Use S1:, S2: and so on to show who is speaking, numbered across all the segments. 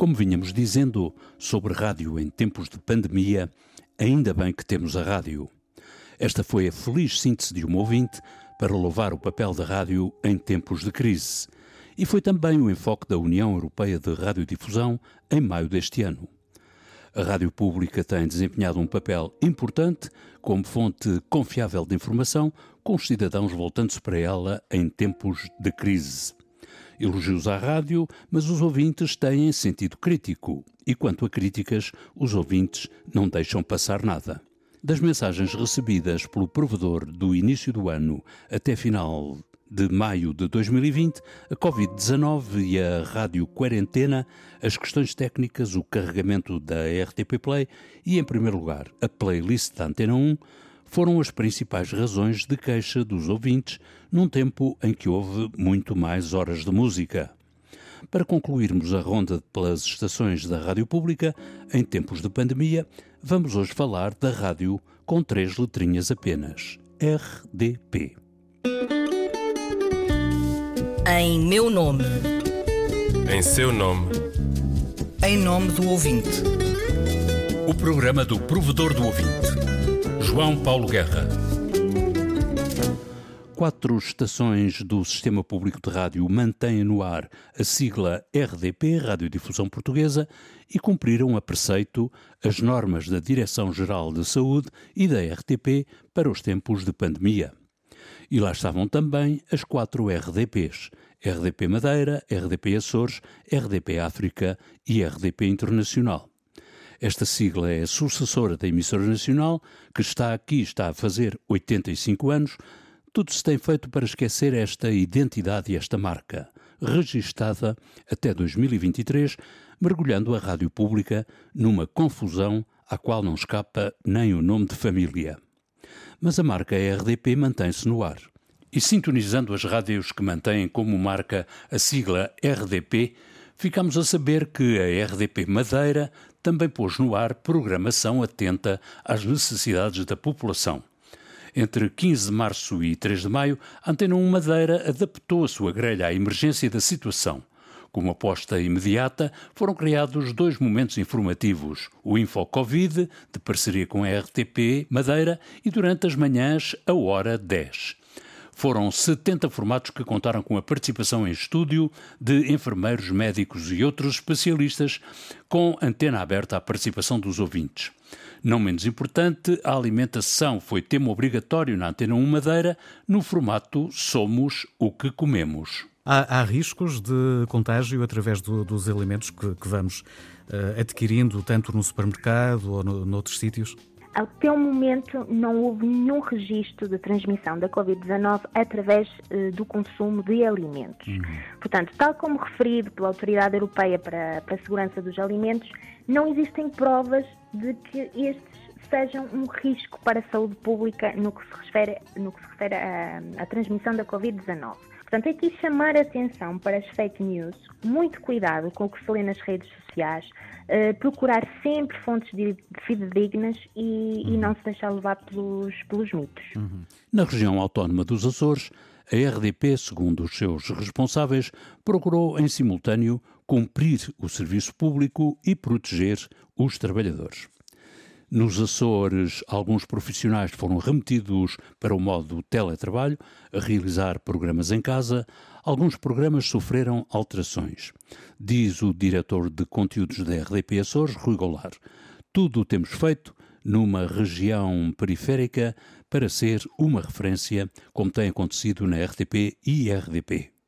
S1: Como vinhamos dizendo sobre rádio em tempos de pandemia, ainda bem que temos a rádio. Esta foi a feliz síntese de um ouvinte para louvar o papel da rádio em tempos de crise. E foi também o enfoque da União Europeia de Radiodifusão em maio deste ano. A rádio pública tem desempenhado um papel importante como fonte confiável de informação, com os cidadãos voltando-se para ela em tempos de crise. Elogios à rádio, mas os ouvintes têm sentido crítico. E quanto a críticas, os ouvintes não deixam passar nada. Das mensagens recebidas pelo provedor do início do ano até final de maio de 2020, a Covid-19 e a rádio quarentena, as questões técnicas, o carregamento da RTP Play e, em primeiro lugar, a playlist da Antena 1 foram as principais razões de queixa dos ouvintes num tempo em que houve muito mais horas de música. Para concluirmos a ronda pelas estações da rádio pública, em tempos de pandemia, vamos hoje falar da rádio com três letrinhas apenas: RDP.
S2: Em meu nome.
S3: Em seu nome.
S2: Em nome do ouvinte.
S1: O programa do provedor do ouvinte. João Paulo Guerra. Quatro estações do Sistema Público de Rádio mantêm no ar a sigla RDP, Radiodifusão Portuguesa, e cumpriram a preceito as normas da Direção-Geral de Saúde e da RTP para os tempos de pandemia. E lá estavam também as quatro RDPs: RDP Madeira, RDP Açores, RDP África e RDP Internacional. Esta sigla é a sucessora da emissora nacional, que está aqui, está a fazer 85 anos. Tudo se tem feito para esquecer esta identidade e esta marca, registada até 2023, mergulhando a rádio pública numa confusão à qual não escapa nem o nome de família. Mas a marca RDP mantém-se no ar. E sintonizando as rádios que mantêm como marca a sigla RDP, ficamos a saber que a RDP Madeira também pôs no ar programação atenta às necessidades da população. Entre 15 de março e 3 de maio, a Antena 1 Madeira adaptou a sua grelha à emergência da situação. Como aposta imediata, foram criados dois momentos informativos: o Info Covid, de parceria com a RTP Madeira, e durante as manhãs, a Hora 10. Foram 70 formatos que contaram com a participação em estúdio de enfermeiros, médicos e outros especialistas, com antena aberta à participação dos ouvintes. Não menos importante, a alimentação foi tema obrigatório na Antena 1 Madeira, no formato Somos o que Comemos.
S4: Há, há riscos de contágio através do, dos alimentos que, que vamos uh, adquirindo, tanto no supermercado ou no, noutros sítios?
S5: Até o momento não houve nenhum registro de transmissão da Covid-19 através uh, do consumo de alimentos. Uhum. Portanto, tal como referido pela Autoridade Europeia para, para a Segurança dos Alimentos, não existem provas de que estes sejam um risco para a saúde pública no que se refere, no que se refere à, à transmissão da Covid-19. Portanto, é aqui chamar a atenção para as fake news, muito cuidado com o que se lê nas redes sociais, uh, procurar sempre fontes de, fidedignas e, uhum. e, não se deixar levar pelos, pelos mitos.
S1: Uhum. Na região autónoma dos Açores, a RDP, segundo os seus responsáveis, procurou em simultâneo cumprir o serviço público e proteger os trabalhadores. Nos Açores, alguns profissionais foram remetidos para o modo teletrabalho, a realizar programas em casa. Alguns programas sofreram alterações. Diz o diretor de conteúdos da RDP Açores, Rui Goulart. Tudo temos feito numa região periférica para ser uma referência, como tem acontecido na RTP e RDP.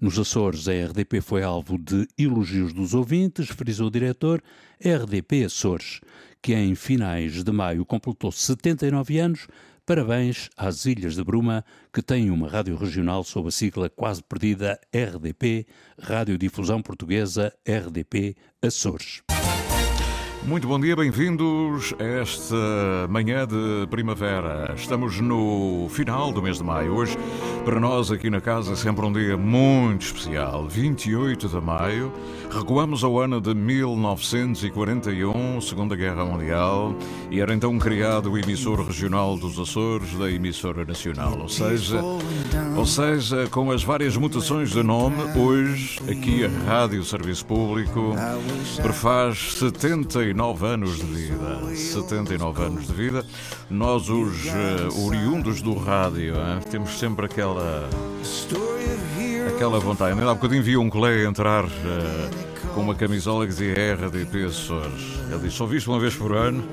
S1: Nos Açores, a RDP foi alvo de elogios dos ouvintes, frisou o diretor. RDP Açores que em finais de maio completou 79 anos. Parabéns às Ilhas de Bruma, que têm uma rádio regional sob a sigla quase perdida RDP, Radiodifusão Portuguesa RDP Açores.
S6: Muito bom dia, bem-vindos a esta manhã de primavera. Estamos no final do mês de maio. Hoje Para nós aqui na casa é sempre um dia muito especial. 28 de maio, recuamos ao ano de 1941, Segunda Guerra Mundial, e era então criado o emissor regional dos Açores da emissora nacional. Ou seja, ou seja, com as várias mutações de nome, hoje aqui a Rádio Serviço Público prefaz 79 anos de vida. 79 anos de vida. Nós, os uh, oriundos do rádio, hein, temos sempre aquela. aquela vontade. Ainda há bocadinho vi um colega entrar uh, com uma camisola que dizia RDP Açores. Ele disse: só visto uma vez por ano,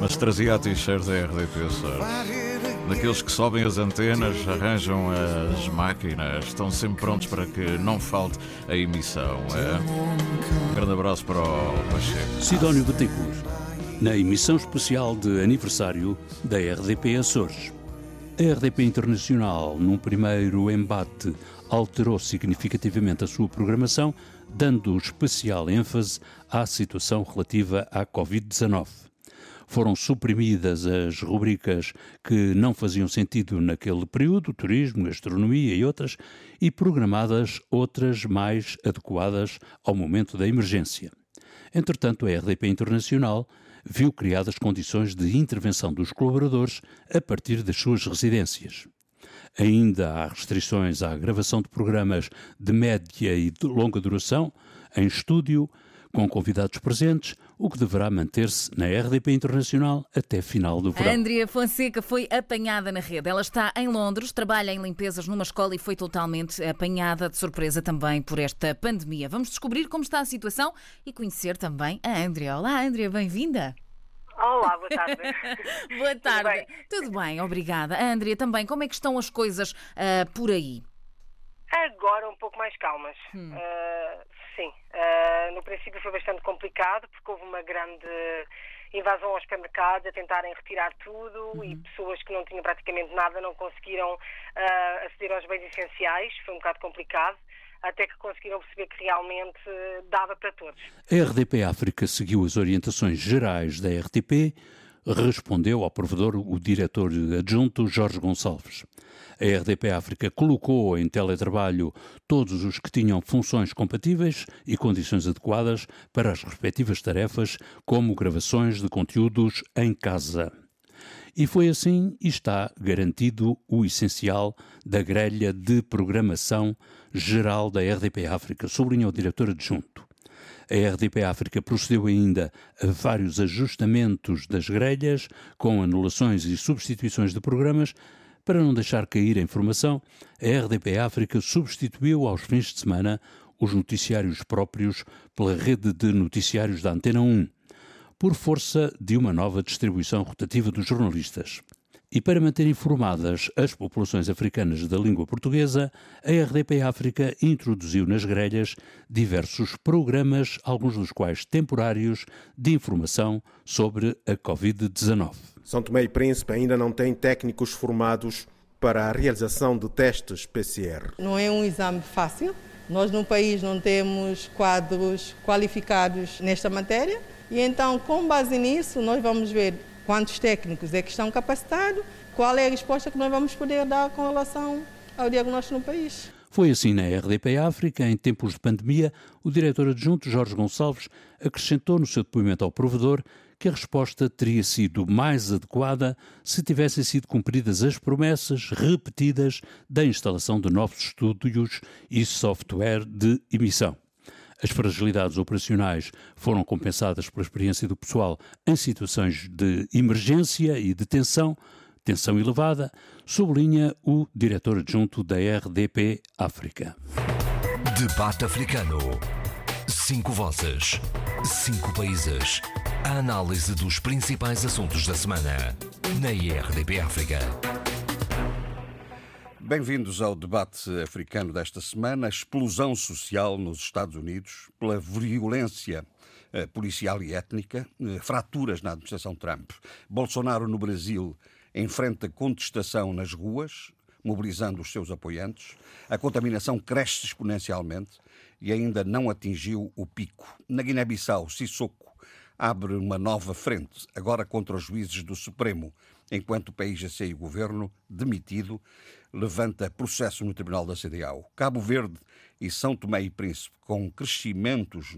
S6: mas trazia a t-shirt da RDP Açores daqueles que sobem as antenas, arranjam as máquinas, estão sempre prontos para que não falte a emissão. É? Um grande abraço para o Pacheco.
S1: Sidónio Betancourt, na emissão especial de aniversário da RDP Açores. A RDP Internacional, num primeiro embate, alterou significativamente a sua programação, dando especial ênfase à situação relativa à Covid-19 foram suprimidas as rubricas que não faziam sentido naquele período, turismo, gastronomia e outras, e programadas outras mais adequadas ao momento da emergência. Entretanto, a RDP Internacional viu criadas condições de intervenção dos colaboradores a partir das suas residências. Ainda há restrições à gravação de programas de média e de longa duração, em estúdio, com convidados presentes, o que deverá manter-se na RDP Internacional até final do verão.
S7: Andrea Fonseca foi apanhada na rede. Ela está em Londres, trabalha em limpezas numa escola e foi totalmente apanhada de surpresa também por esta pandemia. Vamos descobrir como está a situação e conhecer também a Andrea. Olá, Andrea, bem-vinda.
S8: Olá, boa tarde.
S7: boa tarde.
S8: Tudo bem?
S7: Tudo bem, obrigada. A Andrea, também, como é que estão as coisas uh, por aí?
S8: Agora um pouco mais calmas. Hum. Uh, sim, uh, no princípio foi bastante complicado porque houve uma grande invasão aos supermercados a tentarem retirar tudo uhum. e pessoas que não tinham praticamente nada não conseguiram uh, aceder aos bens essenciais. Foi um bocado complicado até que conseguiram perceber que realmente dava para todos.
S1: A RDP África seguiu as orientações gerais da RTP, respondeu ao provedor o diretor adjunto Jorge Gonçalves. A RDP África colocou em teletrabalho todos os que tinham funções compatíveis e condições adequadas para as respectivas tarefas, como gravações de conteúdos em casa. E foi assim e está garantido o essencial da grelha de programação geral da RDP África, sublinhou o diretor adjunto. A RDP África procedeu ainda a vários ajustamentos das grelhas, com anulações e substituições de programas, para não deixar cair a informação, a RDP África substituiu aos fins de semana os noticiários próprios pela rede de noticiários da Antena 1, por força de uma nova distribuição rotativa dos jornalistas. E para manter informadas as populações africanas da língua portuguesa, a RDP África introduziu nas grelhas diversos programas, alguns dos quais temporários, de informação sobre a Covid-19.
S9: São Tomé e Príncipe ainda não tem técnicos formados para a realização de testes PCR.
S10: Não é um exame fácil. Nós no país não temos quadros qualificados nesta matéria e então, com base nisso, nós vamos ver quantos técnicos é que estão capacitados, qual é a resposta que nós vamos poder dar com relação ao diagnóstico no país.
S1: Foi assim na RDP África, em tempos de pandemia, o diretor adjunto Jorge Gonçalves acrescentou no seu depoimento ao provedor que a resposta teria sido mais adequada se tivessem sido cumpridas as promessas repetidas da instalação de novos estúdios e software de emissão. As fragilidades operacionais foram compensadas pela experiência do pessoal em situações de emergência e de tensão, tensão elevada, sublinha o diretor adjunto da RDP África.
S11: Debate africano. Cinco vozes, cinco países. A análise dos principais assuntos da semana na IRDP África.
S12: Bem-vindos ao debate africano desta semana. A explosão social nos Estados Unidos pela violência eh, policial e étnica, eh, fraturas na administração Trump. Bolsonaro no Brasil enfrenta contestação nas ruas, mobilizando os seus apoiantes. A contaminação cresce exponencialmente e ainda não atingiu o pico. Na Guiné-Bissau, Sissoko abre uma nova frente, agora contra os juízes do Supremo, enquanto o PIGC e o governo, demitido, levanta processo no Tribunal da CDAO. Cabo Verde e São Tomé e Príncipe, com crescimentos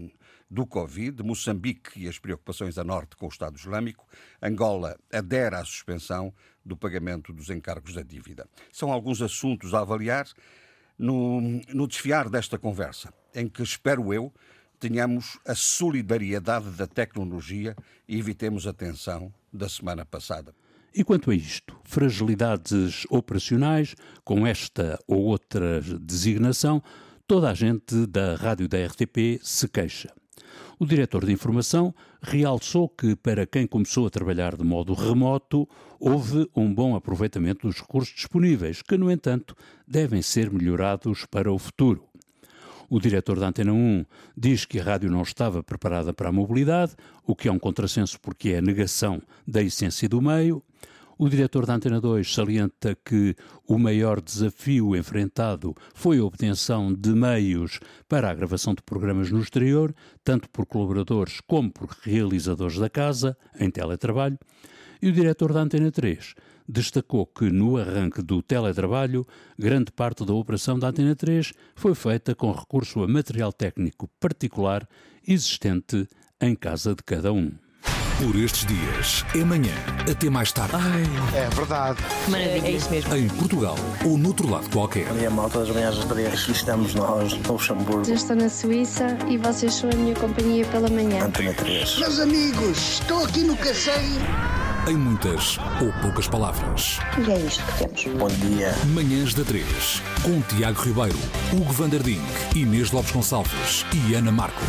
S12: do Covid, Moçambique e as preocupações a norte com o Estado Islâmico, Angola adere à suspensão do pagamento dos encargos da dívida. São alguns assuntos a avaliar no, no desfiar desta conversa, em que, espero eu, tenhamos a solidariedade da tecnologia e evitemos a tensão da semana passada.
S1: E quanto a isto, fragilidades operacionais, com esta ou outra designação, toda a gente da rádio da RTP se queixa. O diretor de informação realçou que, para quem começou a trabalhar de modo remoto, houve um bom aproveitamento dos recursos disponíveis, que, no entanto, devem ser melhorados para o futuro. O diretor da Antena 1 diz que a rádio não estava preparada para a mobilidade, o que é um contrassenso porque é a negação da essência do meio. O diretor da Antena 2 salienta que o maior desafio enfrentado foi a obtenção de meios para a gravação de programas no exterior, tanto por colaboradores como por realizadores da casa, em teletrabalho. E o diretor da Antena 3 destacou que no arranque do teletrabalho, grande parte da operação da Antena 3 foi feita com recurso a material técnico particular existente em casa de cada um.
S11: Por estes dias, é manhã, até mais tarde.
S13: Ai, é verdade.
S14: Maravilha. É isso mesmo.
S11: Em Portugal ou noutro lado qualquer.
S15: A minha malta das manhãs das três. Aqui estamos nós, no Luxemburgo.
S16: Eu estou na Suíça e vocês são a minha companhia pela manhã.
S15: Antena 3.
S17: Meus amigos, estou aqui no Cacém.
S11: Em muitas ou poucas palavras.
S18: E é isto que temos.
S15: Bom dia.
S11: Manhãs da 3. Com Tiago Ribeiro, Hugo Vanderding, Inês Lopes Gonçalves e Ana Marco.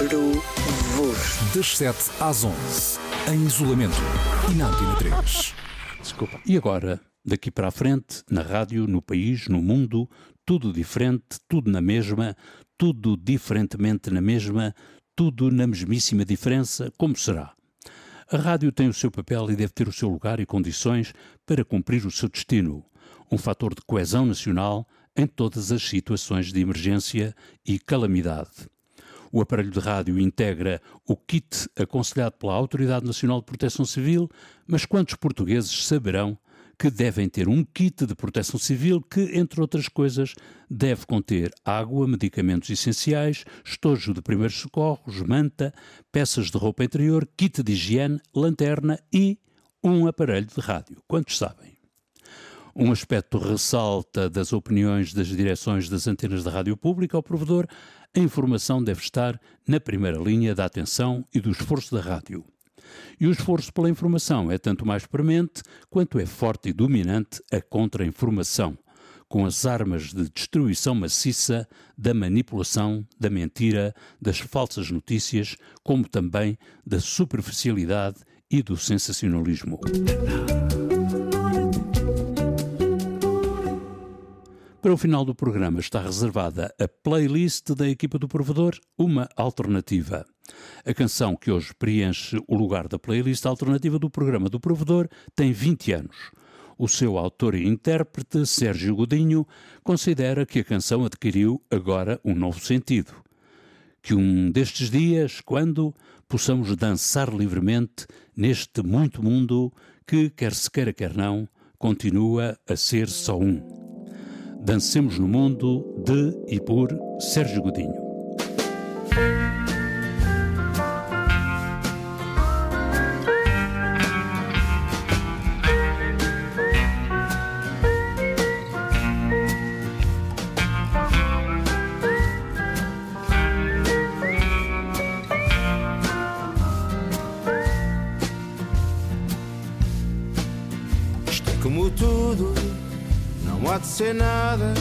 S18: Adoro-vos.
S11: Das 7 às 11. Em isolamento. E na Antena 3.
S1: Desculpa. E agora, daqui para a frente, na rádio, no país, no mundo, tudo diferente, tudo na mesma, tudo diferentemente na mesma, tudo na mesmíssima diferença, como será? A rádio tem o seu papel e deve ter o seu lugar e condições para cumprir o seu destino, um fator de coesão nacional em todas as situações de emergência e calamidade. O aparelho de rádio integra o kit aconselhado pela Autoridade Nacional de Proteção Civil, mas quantos portugueses saberão que devem ter um kit de proteção civil que, entre outras coisas, deve conter água, medicamentos essenciais, estojo de primeiros socorros, manta, peças de roupa interior, kit de higiene, lanterna e um aparelho de rádio. Quantos sabem? Um aspecto ressalta das opiniões das direções das antenas de rádio pública ao provedor, a informação deve estar na primeira linha da atenção e do esforço da rádio. E o esforço pela informação é tanto mais premente quanto é forte e dominante a contra-informação, com as armas de destruição maciça da manipulação, da mentira, das falsas notícias, como também da superficialidade e do sensacionalismo. Para o final do programa está reservada a playlist da equipa do provedor, uma alternativa. A canção que hoje preenche o lugar da playlist alternativa do programa do provedor tem 20 anos. O seu autor e intérprete, Sérgio Godinho, considera que a canção adquiriu agora um novo sentido. Que um destes dias, quando possamos dançar livremente neste muito mundo que, quer se queira, quer não, continua a ser só um. Dancemos no Mundo de e por Sérgio Godinho.
S19: Ser nada.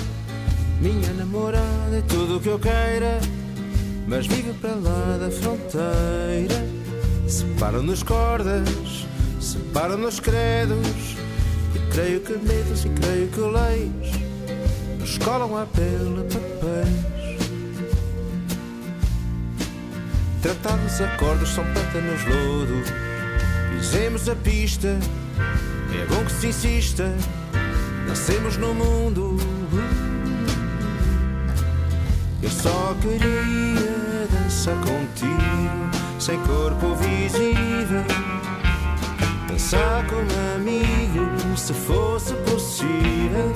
S19: Minha namorada é tudo o que eu queira, mas vive para lá da fronteira. Separam-nos cordas, separam-nos credos. E creio que medos e creio que leis nos colam à pele papéis. Tratados acordos são pântanos lodo. Pisemos a pista, é bom que se insista. Nascemos no mundo. Eu só queria dançar contigo, sem corpo visível. Dançar como amigo, se fosse possível.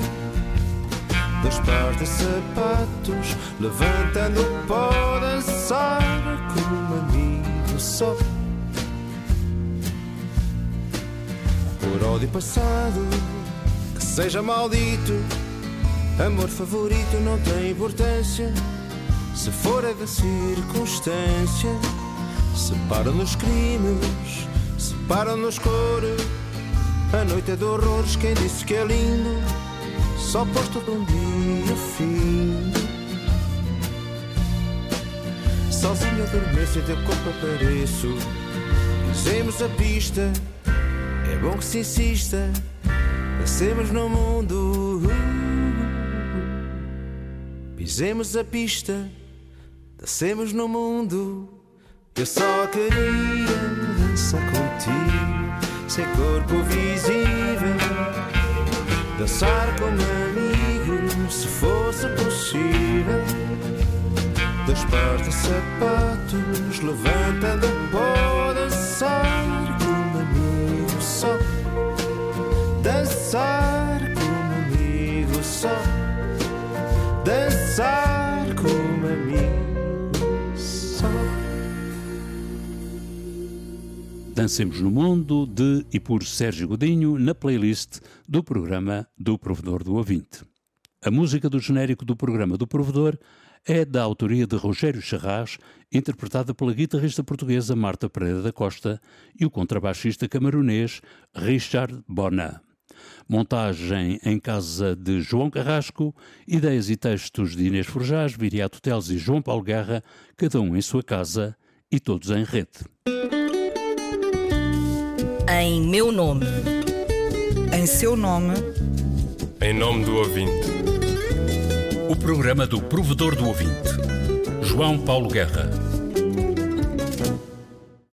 S19: Dois pares de sapatos, levantando o pó, dançar como amigo só. Por ódio passado, seja maldito. Amor favorito não tem importância. Se for é da circunstância, separam-nos crimes, separam-nos cores. A noite é de horrores, quem disse que é lindo? Só posto de um dia fim. Sozinho adormeço e teu corpo apareço. Fizemos a pista, é bom que se insista. Nascemos no mundo. Pisemos a pista, nascemos no mundo. Eu só queria dançar contigo, sem corpo visível. Dançar como amigo, se fosse possível. Dois pares de sapatos, levantando pó, Dançar como amigo só. Dançar como amigo só.
S1: Dancemos no Mundo, de e por Sérgio Godinho, na playlist do programa do Provedor do Ouvinte. A música do genérico do programa do Provedor é da autoria de Rogério Charras, interpretada pela guitarrista portuguesa Marta Pereira da Costa e o contrabaixista camaronês Richard Bona. Montagem em casa de João Carrasco, ideias e textos de Inês Forjás, Viriato Teles e João Paulo Guerra, cada um em sua casa e todos em rede.
S2: Em meu nome.
S13: Em seu nome.
S3: Em nome do ouvinte.
S1: O programa do Provedor do Ouvinte. João Paulo Guerra.